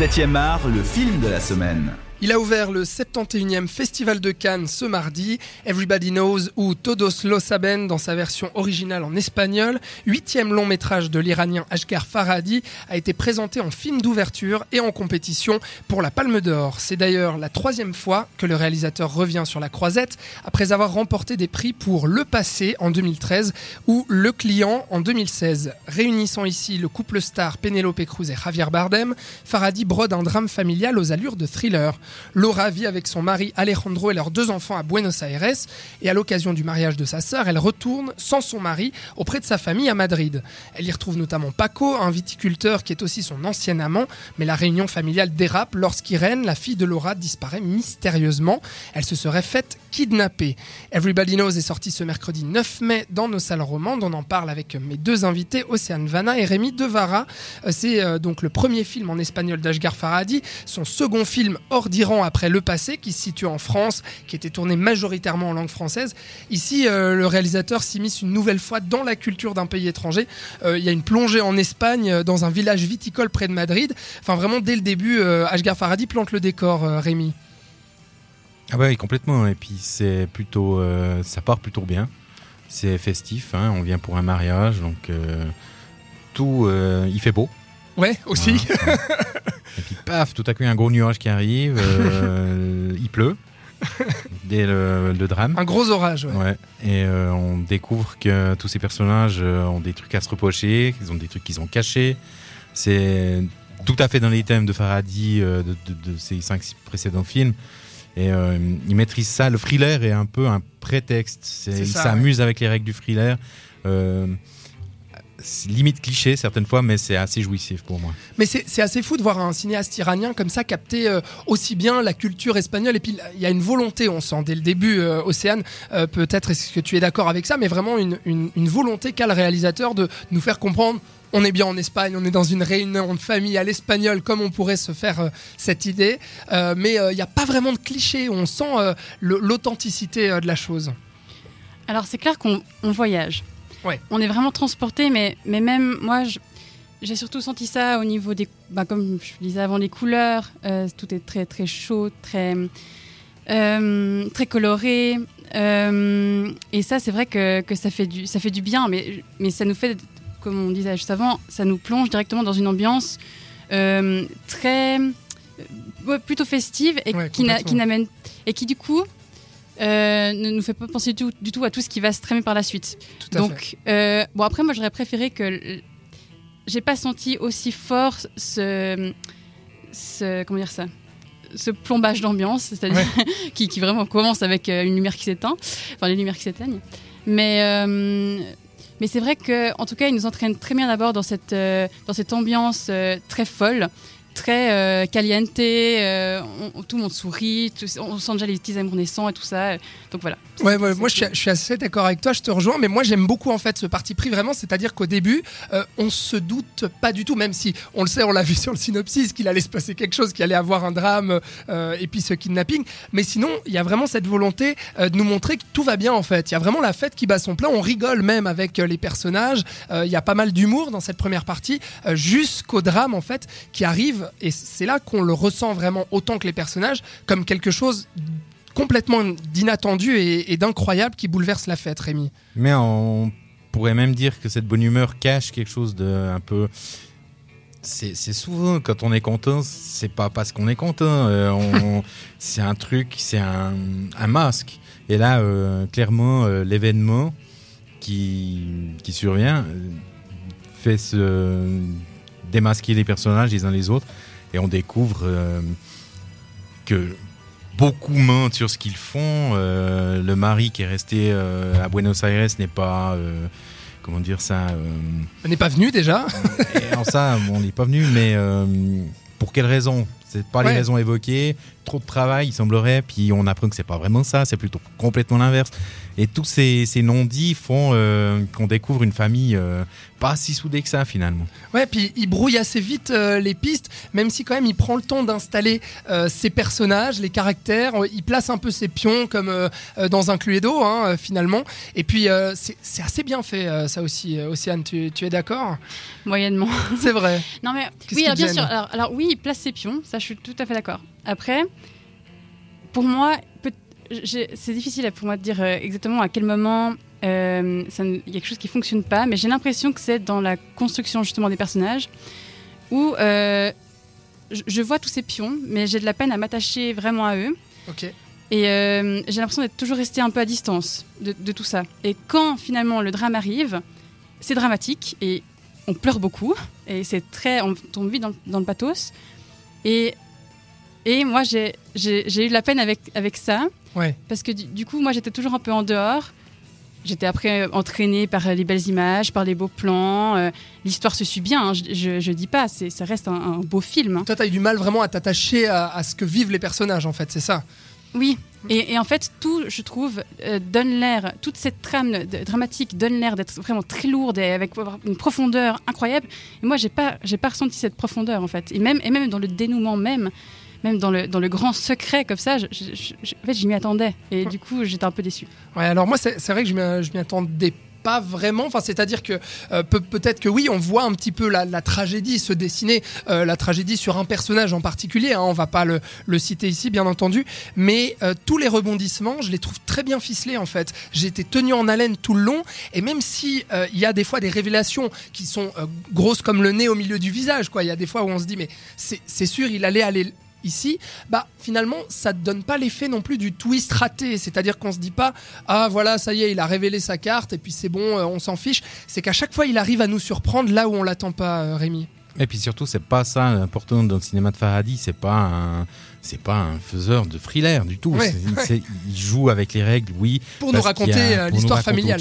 7e art, le film de la semaine. Il a ouvert le 71e Festival de Cannes ce mardi. Everybody Knows ou Todos lo saben dans sa version originale en espagnol. Huitième long métrage de l'Iranien Ashgar Farhadi a été présenté en film d'ouverture et en compétition pour la Palme d'Or. C'est d'ailleurs la troisième fois que le réalisateur revient sur la croisette après avoir remporté des prix pour Le Passé en 2013 ou Le Client en 2016. Réunissant ici le couple star Penelope Cruz et Javier Bardem, Farhadi brode un drame familial aux allures de thriller. Laura vit avec son mari Alejandro et leurs deux enfants à Buenos Aires et à l'occasion du mariage de sa sœur, elle retourne sans son mari auprès de sa famille à Madrid. Elle y retrouve notamment Paco, un viticulteur qui est aussi son ancien amant, mais la réunion familiale dérape lorsqu'Irène, la fille de Laura, disparaît mystérieusement. Elle se serait faite kidnapper. Everybody Knows est sorti ce mercredi 9 mai dans nos salles romandes. On en parle avec mes deux invités, Océane Vanna et Rémi Devara. Euh, c'est euh, donc le premier film en espagnol d'Ashgar Farhadi, son second film hors d'Iran après Le Passé, qui se situe en France, qui était tourné majoritairement en langue française. Ici, euh, le réalisateur s'immisce une nouvelle fois dans la culture d'un pays étranger. il y a une plongée en Espagne, dans un village viticole près de Madrid. Enfin, vraiment, dès le début, Ashgar Farhadi plante le décor, Rémi. Ah bah oui, complètement. Et puis c'est plutôt, euh, ça part plutôt bien. C'est festif. Hein. On vient pour un mariage, donc euh, tout, euh, il fait beau. Ouais, aussi. Et puis paf, tout à coup, il y a un gros nuage qui arrive. il pleut. Dès le, drame. Un gros orage, ouais. ouais. Et on découvre que tous ces personnages ont des trucs à se reprocher, qu'ils ont des trucs qu'ils ont cachés. C'est tout à fait dans les thèmes de Faradi de, de, de, ces cinq précédents films. Et euh, il maîtrise ça. Le thriller est un peu un prétexte. il s'amuse avec les règles du thriller. Euh, limite cliché certaines fois, mais c'est assez jouissif pour moi. Mais c'est assez fou de voir un cinéaste iranien comme ça capter euh, aussi bien la culture espagnole. Et puis il y a une volonté, on sent dès le début, Océane, peut-être est-ce que tu es d'accord avec ça, mais vraiment une, une volonté qu'a le réalisateur de nous faire comprendre on est bien en Espagne, on est dans une réunion de famille à l'espagnol, comme on pourrait se faire euh, cette idée. Euh, mais il euh, n'y a pas vraiment de cliché, on sent l'authenticité de la chose. Alors c'est clair qu'on voyage. Ouais. On est vraiment transporté, mais, mais même moi, j'ai surtout senti ça au niveau des. Bah, comme je disais avant, les couleurs. tout est très, très chaud, très, très coloré. et ça, c'est vrai que, que, ça, fait du, ça fait du bien, mais, mais ça nous fait comme on disait juste avant, ça nous plonge directement dans une ambiance euh, très plutôt festive et qui, n'amène et qui du coup euh, ne nous fait pas penser du tout, à tout ce qui va se tramer par la suite. Donc euh, bon après moi j'aurais préféré que j'ai pas senti aussi fort ce, ce comment dire ça? Ce plombage d'ambiance, c'est-à-dire qui, qui, vraiment commence avec une lumière qui s'éteint, enfin les lumières qui s'éteignent. Mais mais c'est vrai qu'en tout cas, il nous entraîne très bien d'abord dans cette, euh, dans cette ambiance euh, très folle très euh, caliente, euh, tout le monde sourit, on sent déjà les petits amours naissants et tout ça. Donc voilà. Ouais, moi je suis, assez d'accord avec toi, je te rejoins, mais moi j'aime beaucoup en fait ce parti pris vraiment, c'est-à-dire qu'au début, euh, on se doute pas du tout, même si on le sait, on l'a vu sur le synopsis, qu'il allait se passer quelque chose, qu'il allait avoir un drame et puis ce kidnapping, mais sinon il y a vraiment cette volonté de nous montrer que tout va bien en fait. Il y a vraiment la fête qui bat son plein, on rigole même avec les personnages, il y a pas mal d'humour dans cette première partie, jusqu'au drame en fait qui arrive et c'est là qu'on le ressent vraiment autant que les personnages comme quelque chose complètement d'inattendu et, d'incroyable qui bouleverse la fête, Rémi. Mais on pourrait même dire que cette bonne humeur cache quelque chose de un peu. C'est souvent quand on est content, c'est pas parce qu'on est content. Euh, c'est un truc, c'est un, masque. Et là, euh, clairement, euh, l'événement qui, qui survient fait se démasquer les personnages les uns les autres. Et on découvre euh, que beaucoup mentent sur ce qu'ils font. Euh, le mari qui est resté euh, à Buenos Aires n'est pas comment dire ça n'est pas venu déjà. Et en ça on n'est pas venu mais pour quelle raison? C'est pas les raisons évoquées, trop de travail, il semblerait, puis on apprend que c'est pas vraiment ça, c'est plutôt complètement l'inverse. Et tous ces, ces non-dits font euh, qu'on découvre une famille euh, pas si soudée que ça finalement. Ouais, puis il brouille assez vite euh, les pistes, même si quand même il prend le temps d'installer euh, ses personnages, les caractères, il place un peu ses pions comme dans un Cluedo hein, finalement. Et puis euh, c'est assez bien fait euh, ça aussi, Océane, tu, tu es d'accord? Moyennement. C'est vrai. Non mais Qu'est-ce oui, alors, bien sûr. Alors, alors oui, il place ses pions, ça je suis tout à fait d'accord. Après, pour moi, c'est difficile pour moi de dire euh, exactement à quel moment euh, ne- il y a quelque chose qui fonctionne pas, mais j'ai l'impression que c'est dans la construction justement des personnages où euh, je, vois tous ces pions, mais j'ai de la peine à m'attacher vraiment à eux. Ok. Et euh, j'ai l'impression d'être toujours resté un peu à distance de, de tout ça. Et quand finalement le drame arrive, c'est dramatique et on pleure beaucoup. Et c'est très. On tombe vite dans le pathos. Et, et moi, j'ai eu de la peine avec, avec ça. Ouais. Parce que du, du coup, moi, j'étais toujours un peu en dehors. J'étais après entraînée par les belles images, par les beaux plans. euh, L'histoire se suit bien, hein, je, je, je dis pas, c'est- ça reste un, un beau film. hein. Toi, t'as eu du mal vraiment à t'attacher à, à ce que vivent les personnages en fait, c'est ça? Oui, et, et en fait, tout, je trouve, euh, donne l'air, toute cette trame dramatique donne l'air d'être vraiment très lourde et avec une profondeur incroyable. Et moi, j'ai pas, j'ai pas ressenti cette profondeur en fait. Et même, et même dans le dénouement même, même dans le, dans le grand secret comme ça, je, je- je- en fait, j'y m'y attendais. Et du coup, j'étais un peu déçue. Ouais, alors moi, c'est vrai que je m'y- je m'y attendais pas vraiment. Enfin, c'est-à-dire que euh, peut- peut-être que oui, on voit un petit peu la, tragédie se dessiner, euh, la tragédie sur un personnage en particulier. Hein, on va pas le, le citer ici, bien entendu, mais euh, tous les rebondissements, je les trouve très bien ficelés en fait. J'ai été tenu en haleine tout le long, et même si il y a des fois des révélations qui sont grosses comme le nez au milieu du visage, quoi. Il y a des fois où on se dit mais c'est sûr, il allait aller ici, bah finalement ça ne donne pas l'effet non plus du twist raté, c'est-à-dire qu'on se dit pas ah voilà ça y est il a révélé sa carte et puis c'est bon euh, on s'en fiche, c'est qu'à chaque fois il arrive à nous surprendre là où on l'attend pas euh, Rémi. Et puis surtout, c'est pas ça important dans le cinéma de Farhadi, c'est pas un. C'est pas un faiseur de thriller du tout. Ouais, ouais. il joue avec les règles, oui. Pour nous raconter euh, l'histoire familiale.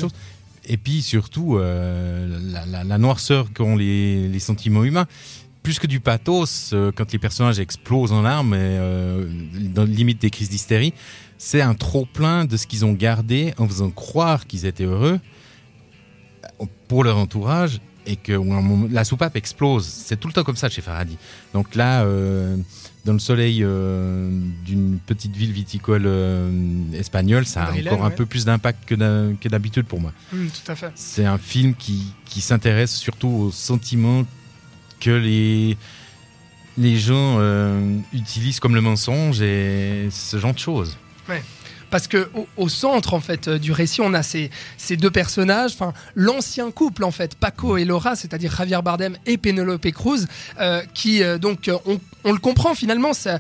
Et puis surtout, euh, la, la- la noirceur qu'ont les, les sentiments humains. Plus que du pathos, euh, quand les personnages explosent en larmes, et, euh, dans limite des crises d'hystérie, c'est un trop-plein de ce qu'ils ont gardé en faisant croire qu'ils étaient heureux pour leur entourage et que moment- la soupape explose. C'est tout le temps comme ça chez Faradi. Donc là, euh, dans le soleil euh, d'une petite ville viticole euh, espagnole, ça a encore un ouais. peu plus d'impact que d'ha- que d'habitude pour moi. Tout à fait. C'est un film qui, qui s'intéresse surtout aux sentiments que les, les gens euh, utilisent comme le mensonge et ce genre de choses. Parce que au, centre en fait euh, du récit, on a ces, ces deux personnages, enfin l'ancien couple en fait, Paco et Laura, c'est-à-dire Javier Bardem et Penelope Cruz, euh, qui euh, donc on, le comprend finalement, ça,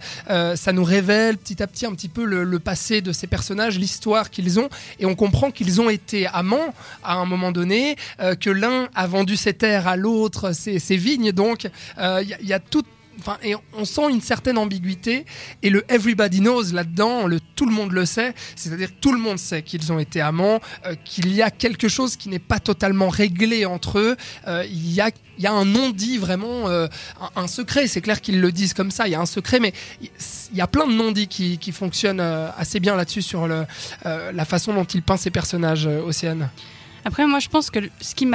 nous révèle petit à petit un petit peu le, passé de ces personnages, l'histoire qu'ils ont, et on comprend qu'ils ont été amants à un moment donné, que l'un a vendu ses terres à l'autre, ses, vignes, donc il y, y a tout. Enfin, et on sent une certaine ambiguïté et le everybody knows là-dedans, le tout le monde le sait, c'est-à-dire tout le monde sait qu'ils ont été amants, euh, qu'il y a quelque chose qui n'est pas totalement réglé entre eux, euh, il y a il y a un non-dit vraiment, euh, un, secret. C'est clair qu'ils le disent comme ça. Il y a un secret, mais il y a plein de non-dits qui, qui fonctionnent assez bien là-dessus sur la façon dont il peint ses personnages, Océane. Après, moi, je pense que ce qui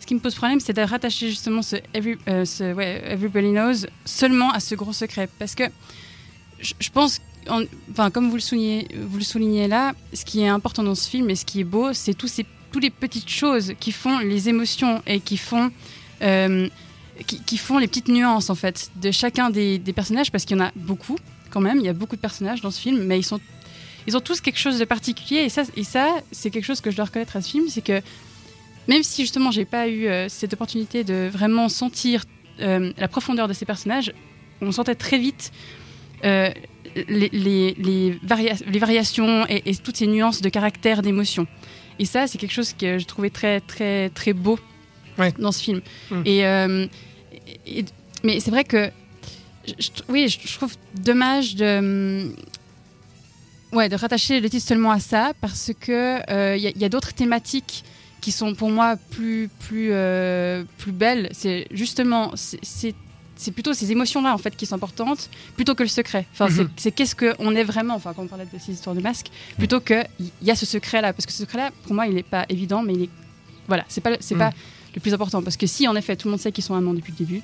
ce qui me pose problème, c'est de rattacher justement ce, every- euh, ouais, Everybody Knows seulement à ce gros secret. Parce que je, pense, en- enfin, comme vous le, soulignez, vous le soulignez là, ce qui est important dans ce film et ce qui est beau, c'est tous toutes les petites choses qui font les émotions et qui font, euh, qui, qui font les petites nuances en fait de chacun des personnages, parce qu'il y en a beaucoup quand même. Il y a beaucoup de personnages dans ce film, mais ils sont ils ont tous quelque chose de particulier et ça, et ça c'est quelque chose que je dois reconnaître à ce film, c'est que même si justement j'ai pas eu euh, cette opportunité de vraiment sentir euh, la profondeur de ces personnages, on sentait très vite euh, les, les, les, varia- les variations et, et toutes ces nuances de caractère, d'émotion. Et ça, c'est quelque chose que je trouvais très très très beau Ouais. dans ce film. Mm. Et, et- mais c'est vrai que je- oui, je je trouve dommage de ouais, de rattacher le titre seulement à ça parce que il y a, y a d'autres thématiques qui sont pour moi plus plus euh, plus belles. C'est justement c'est- c'est plutôt ces émotions-là en fait qui sont importantes plutôt que le secret. Enfin, Mhm. c'est- c'est qu'est-ce qu'on est vraiment. Enfin, quand on parlait de ces histoires de masques, plutôt que il y a ce secret-là, parce que ce secret-là, pour moi, il n'est pas évident, mais il est voilà, c'est pas c'est Mhm. pas le plus important parce que si en effet tout le monde sait qu'ils sont amants depuis le début,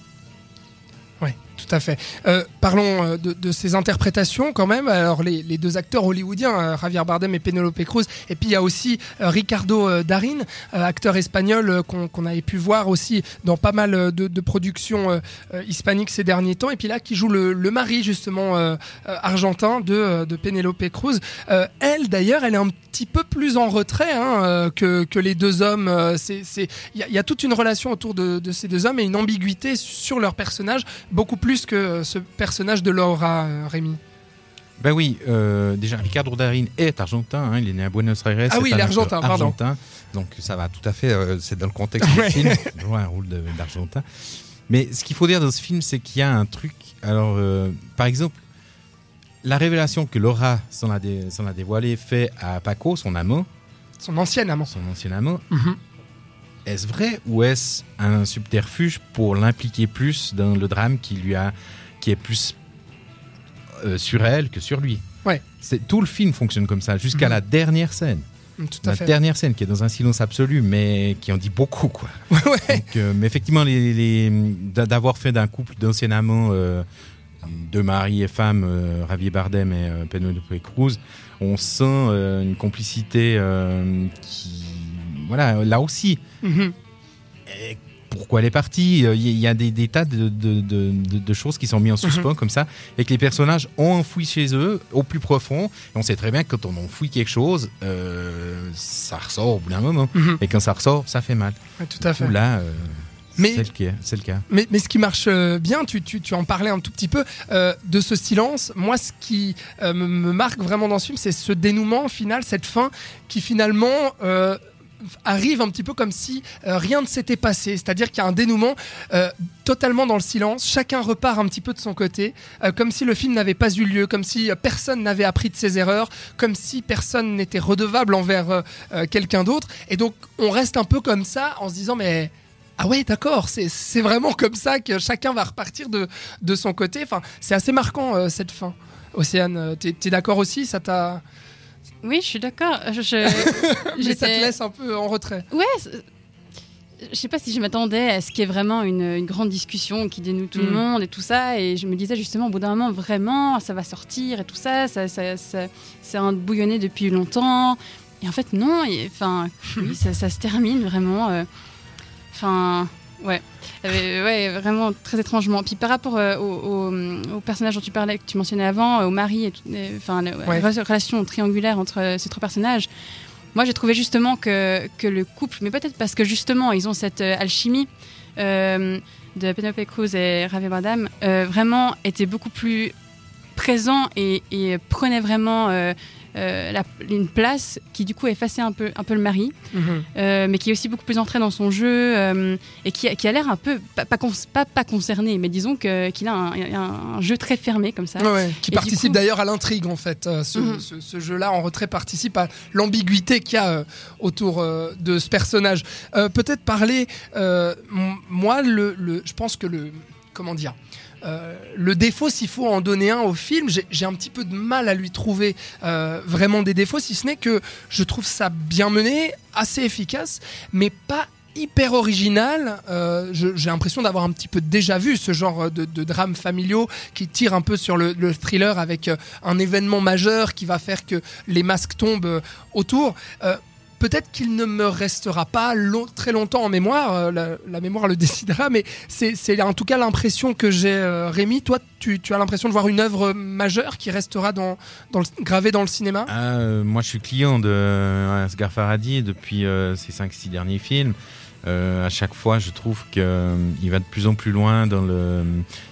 Oui, tout à fait. Euh, parlons euh, de, de ces interprétations quand même. Alors les, deux acteurs hollywoodiens, euh, Javier Bardem et Penelope Cruz, et puis il y a aussi Ricardo Darin, acteur espagnol qu'on avait pu voir aussi dans pas mal de, productions hispaniques ces derniers temps, et puis là qui joue le, mari justement argentin de, Penelope Cruz. Elle d'ailleurs, elle est un petit peu plus en retrait hein, que, que les deux hommes. Il y, a- toute une relation autour de, ces deux hommes et une ambiguïté sur leur personnage beaucoup plus que euh, ce personnage de Laura, euh, Rémi. Ben oui, euh, déjà, Ricardo Darin est argentin, hein, il est né à Buenos Aires. Ah oui, il est argentin, pardon. argentin, donc ça va tout à fait, euh, c'est dans le contexte Ouais. du film, il joue un rôle d'argentin. Mais ce qu'il faut dire dans ce film, c'est qu'il y a un truc, alors euh, par exemple, la révélation que Laura s'en a, dé- s'en a dévoilée fait à Paco, son amant, Son ancien amant. son ancien amant, Mhm. Est-ce vrai ou est-ce un subterfuge pour l'impliquer plus dans le drame qui lui a, qui est plus euh, sur elle que sur lui? Ouais. C'est tout le film fonctionne comme ça jusqu'à Mhm. la dernière scène. Mm, Tout à La fait. dernière scène qui est dans un silence absolu, mais qui en dit beaucoup quoi. Ouais, ouais. Donc, euh, mais effectivement, les, les- d'a- d'avoir fait d'un couple d'anciens amants, euh, de mari et femme, euh, Javier Bardem et euh, Penelope Cruz, on sent euh, une complicité euh, qui, voilà, là aussi. Mhm. Pourquoi elle est partie? Euh, Il y, il y a des, des tas de, de- de- de- de choses qui sont mises en suspens comme ça, et que les personnages ont enfoui chez eux au plus profond. Et on sait très bien que quand on enfouit quelque chose, euh, ça ressort au bout d'un moment. Mhm. Et quand ça ressort, ça fait mal. Ouais, tout à fait. Là, euh, Mais- c'est le cas. C'est le cas. Mais, mais ce qui marche euh, bien, tu, tu, tu en parlais un tout petit peu, euh, de ce silence. Moi, ce qui euh, me, me marque vraiment dans ce film, c'est ce dénouement final, cette fin qui finalement euh, arrive un petit peu comme si euh, rien ne s'était passé. C'est-à-dire qu'il y a un dénouement euh, totalement dans le silence. Chacun repart un petit peu de son côté, euh, comme si le film n'avait pas eu lieu, comme si personne n'avait appris de ses erreurs, comme si personne n'était redevable envers quelqu'un d'autre. Et donc, on reste un peu comme ça en se disant, mais ah ouais, d'accord, c'est vraiment comme ça que chacun va repartir de, de son côté. Enfin, c'est assez marquant cette fin. Océane, t'es es, d'accord aussi? Ça t'a, oui, je suis d'accord. Je, ça te laisse un peu en retrait. Ouais. Je sais pas si je m'attendais à ce qu'il y ait vraiment une, une grande discussion qui dénoue tout le Mm. monde et tout ça. Et je me disais justement, au bout d'un moment, vraiment, ça va sortir et tout ça. Ça, ça, ça- c'est un bouillonné depuis longtemps. Et en fait, non. et- Enfin, oui, ça, ça se termine vraiment. euh, Enfin. Euh, ouais, vraiment très étrangement. Puis par rapport euh, au, au- au personnage dont tu parlais, que tu mentionnais avant, euh, au mari, et et, enfin, la Ouais. la relation triangulaire entre euh, ces trois personnages, moi j'ai trouvé justement que, que le couple, mais peut-être parce que justement ils ont cette euh, alchimie euh, de Penelope Cruz et Javier Bardem, euh, vraiment était beaucoup plus présent et, et prenait vraiment euh, euh, la- une place qui du coup effaçait un peu, un peu le mari. Mhm. Euh, mais qui est aussi beaucoup plus entré dans son jeu euh, et qui, a- qui a l'air un peu, pas, pas, cons- pas, pas concerné, mais disons qu'il a un, un- un jeu très fermé comme ça. Ouais, Qui Et participe coup- d'ailleurs à l'intrigue en fait. Euh, ce, Mhm. ce- ce jeu-là en retrait participe à l'ambiguïté qu'il y a euh, autour euh, de ce personnage. Euh, Peut-être parler, euh, moi, le, le- je pense que le, comment dire, euh, le défaut, s'il faut en donner un au film, j'ai un petit peu de mal à lui trouver euh, vraiment des défauts, si ce n'est que je trouve ça bien mené, assez efficace, mais pas hyper original. Euh, J'ai l'impression d'avoir un petit peu déjà vu ce genre de, de drames familiaux qui tire un peu sur le, le thriller avec un événement majeur qui va faire que les masques tombent autour. Peut-être qu'il ne me restera pas long- très longtemps en mémoire, euh, la, la mémoire le décidera, mais c'est en tout cas l'impression que j'ai, euh, Rémi. Toi, tu, tu as l'impression de voir une œuvre majeure qui restera dans, dans le- gravée dans le cinéma? Ah, euh, moi, je suis client de Asghar Farhadi depuis euh, ses 5-6 derniers films. Euh, à chaque fois, je trouve qu'il va de plus en plus loin dans le,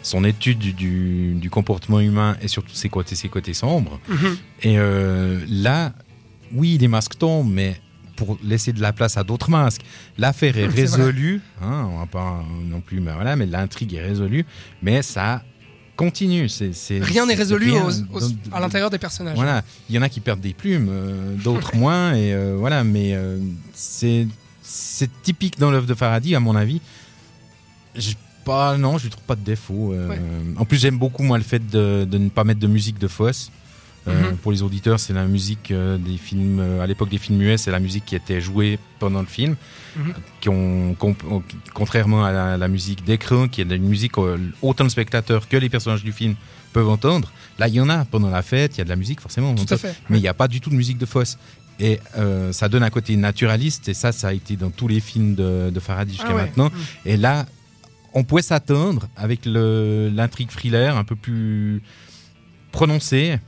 son étude du, du- du comportement humain et surtout ses côtés, ses côtés sombres. Et euh, là, oui, les masques tombent, mais pour laisser de la place à d'autres masques. L'affaire est résolue, hein, on va pas non plus, mais voilà, mais l'intrigue est résolue, mais ça continue. c'est Rien n'est résolu rien aux- aux- dans- à l'intérieur des personnages. Voilà, il y en a qui perdent des plumes, euh, d'autres moins, et euh, voilà, mais euh, c'est typique dans l'œuvre de Faraday, à mon avis. Je- pas, non, je lui trouve pas de défaut. Ouais. En plus, j'aime beaucoup moi le fait de, de ne pas mettre de musique de fausse. Euh, Mhm. Pour les auditeurs, c'est la musique euh, des films. euh, à l'époque des films muets, c'est la musique qui était jouée pendant le film. Mhm. Qui ont, ont- contrairement à la, la musique d'écran, qui est une musique autant le spectateur que les personnages du film peuvent entendre. Là, il y en a pendant la fête, il y a de la musique forcément. Tout à fait. mais il n'y a pas du tout de musique de fosse. Et euh, ça donne un côté naturaliste, et ça, ça a été dans tous les films de, de Faraday jusqu'à Ah ouais. maintenant. Mm. Et là, on pouvait s'attendre avec l'intrigue thriller un peu plus prononcée.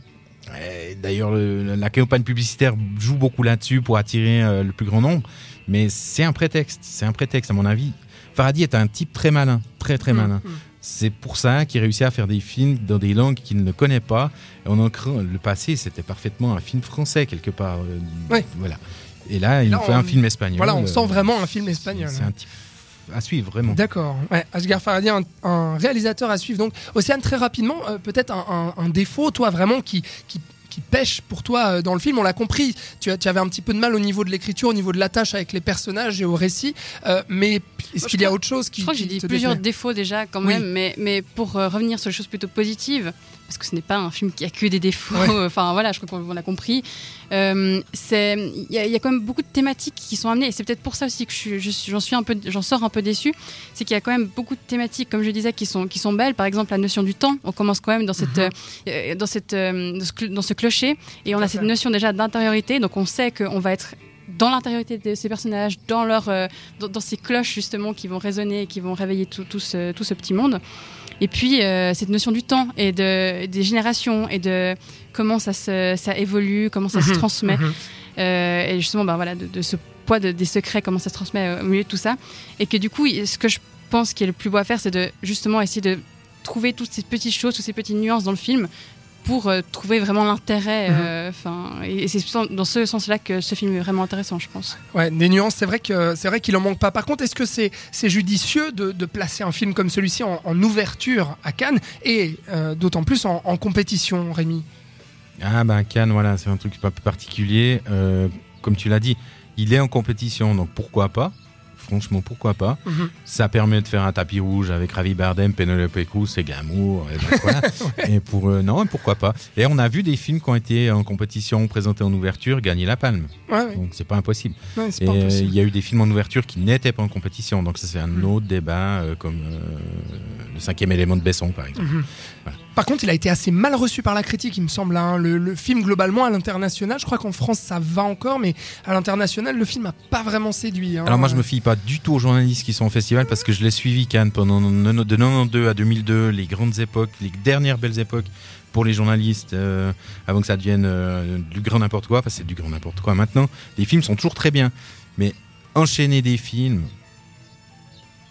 D'ailleurs, le- la campagne publicitaire joue beaucoup là-dessus pour attirer euh, le plus grand nombre. Mais c'est un prétexte, c'est un prétexte à mon avis. Faraday est un type très malin, très très Mm, malin. mm. C'est pour ça qu'il réussit à faire des films dans des langues qu'il ne connaît pas. Et on en craint- le passé, c'était parfaitement un film français quelque part. euh. Voilà. Et là, il Là, fait on- un film espagnol. Voilà, on Euh, sent vraiment un film espagnol. C'est un type à suivre vraiment. D'accord. Ouais, Asghar un, réalisateur à suivre. Donc, Océane, très rapidement, euh, peut-être un, défaut, toi, vraiment, qui, qui, qui pêche pour toi euh, dans le film. On l'a compris, tu, tu avais un petit peu de mal au niveau de l'écriture, au niveau de la tâche avec les personnages et au récit. Euh, mais est-ce qu'il y a autre chose qui Je crois que j'ai dit plusieurs défauts déjà quand Oui. même, mais, mais pour euh, revenir sur les choses plutôt positives, parce que ce n'est pas un film qui a que des défauts, Ouais. enfin voilà, je crois qu'on on l'a compris. Euh, Il y, a- il y a quand même beaucoup de thématiques qui sont amenées, et c'est peut-être pour ça aussi que je suis- je suis- j'en suis un peu, j'en sors un peu déçu, c'est qu'il y a quand même beaucoup de thématiques, comme je disais, qui sont, qui sont belles. Par exemple, la notion du temps, on commence quand même dans, cette, Mhm. euh, dans, cette, dans, ce, dans ce clocher, et on a cette notion déjà d'intériorité, donc on sait qu'on va être dans l'intériorité de ces personnages, dans, leur, euh, dans, dans ces cloches justement qui vont résonner et qui vont réveiller tout, tout ce, tout ce petit monde. Et puis euh, cette notion du temps et de, des générations et de comment ça, se, ça évolue, comment ça se Mhm, transmet. mhm. Euh, et justement, bah, voilà, de, de ce poids de- des secrets, comment ça se transmet au milieu de tout ça. Et que du coup, ce que je pense qui est le plus beau à faire, c'est de justement essayer de trouver toutes ces petites choses, toutes ces petites nuances dans le film pour euh, trouver vraiment l'intérêt. Mhm. euh, enfin, et, et c'est dans ce sens-là que ce film est vraiment intéressant, je pense. Ouais, des nuances, c'est vrai que c'est vrai qu'il en manque pas. Par contre, est-ce que c'est c'est judicieux de, de placer un film comme celui-ci en, en ouverture à Cannes et euh, d'autant plus en, en compétition, Rémi? Ah ben Cannes, voilà, c'est un truc un peu particulier. Euh, comme tu l'as dit, il est en compétition, donc pourquoi pas? Franchement, pourquoi pas Mhm. Ça permet de faire un tapis rouge avec Ravi Bardem, Penelope Cruz et Glamour. Et, donc voilà. et pour euh, non, pourquoi pas Et on a vu des films qui ont été en compétition, présentés en ouverture, gagner la palme. Ouais, ouais. Donc c'est pas impossible. Il y a eu des films en ouverture qui n'étaient pas en compétition. Donc ça c'est un Mhm. autre débat, euh, comme euh, le cinquième élément de Besson par exemple. Mhm. Voilà. Par contre, il a été assez mal reçu par la critique, il me semble. hein. Le, le film, globalement, à l'international, je crois qu'en France, ça va encore, mais à l'international, le film n'a pas vraiment séduit. hein. Alors moi je me fie pas du tout aux journalistes qui sont au festival parce que je l'ai suivi Cannes pendant de 92 à 2002, les grandes époques, les dernières belles époques pour les journalistes euh, avant que ça devienne euh, du grand n'importe quoi, enfin c'est du grand n'importe quoi maintenant. Les films sont toujours très bien, mais enchaîner des films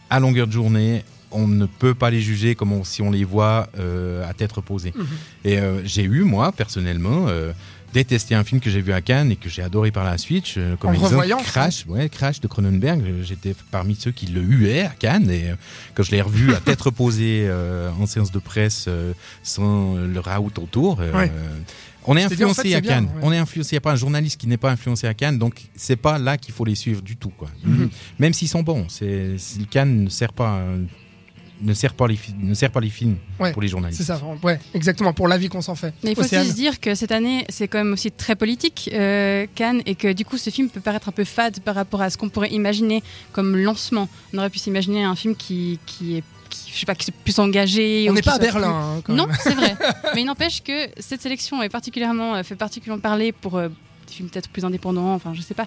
à longueur de journée, on ne peut pas les juger comme on- si on les voit euh, à tête reposée. Mhm. Et euh, j'ai eu, moi, personnellement, euh, détesté un film que j'ai vu à Cannes et que j'ai adoré par la suite. je- comme En exemple, revoyant, Crash, ouais, Crash de Cronenberg. Je- J'étais parmi ceux qui le huaient à Cannes. Et euh, quand je l'ai revu à tête reposée euh, en séance de presse euh, sans le raout autour, euh, Ouais. on est C'est dit, en influencé à bien, Cannes. ouais. On est influencé. Il n'y a pas un journaliste qui n'est pas influencé à Cannes. Donc, c'est pas là qu'il faut les suivre du tout. Quoi. Mhm. Même s'ils sont bons. C'est- Cannes ne sert pas. Ne sert pas les, ne sert pas les films Ouais, pour les journalistes. C'est ça, ouais, exactement, pour l'avis qu'on s'en fait. Mais il faut Océane. aussi se dire que cette année, c'est quand même aussi très politique, euh, Cannes, et que du coup, ce film peut paraître un peu fade par rapport à ce qu'on pourrait imaginer comme lancement. On aurait pu s'imaginer un film qui, qui est, qui, je sais pas, qui est plus engagé. On n'est pas à Berlin, plus- hein, quand Non, c'est vrai. Mais il n'empêche que cette sélection est particulièrement, euh, fait particulièrement parler pour euh, des films peut-être plus indépendants, enfin, je sais pas.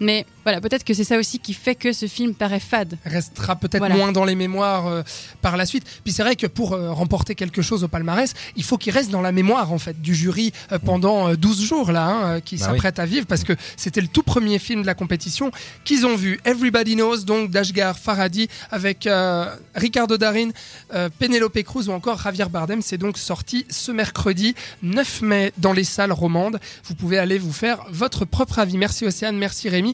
Mais voilà, peut-être que c'est ça aussi qui fait que ce film paraît fade. restera peut-être Voilà. moins dans les mémoires euh, par la suite. Puis c'est vrai que pour euh, remporter quelque chose au palmarès, il faut qu'il reste dans la mémoire en fait du jury euh, pendant euh, 12 jours là, hein, qui Bah s'apprête à vivre parce que c'était le tout premier film de la compétition qu'ils ont vu. Everybody Knows donc d'Ashgar Farhadi avec euh, Ricardo Darin, euh, Penelope Cruz ou encore Javier Bardem. C'est donc sorti ce mercredi 9 mai dans les salles romandes. Vous pouvez aller vous faire votre propre avis. Merci Océane, merci Rémi.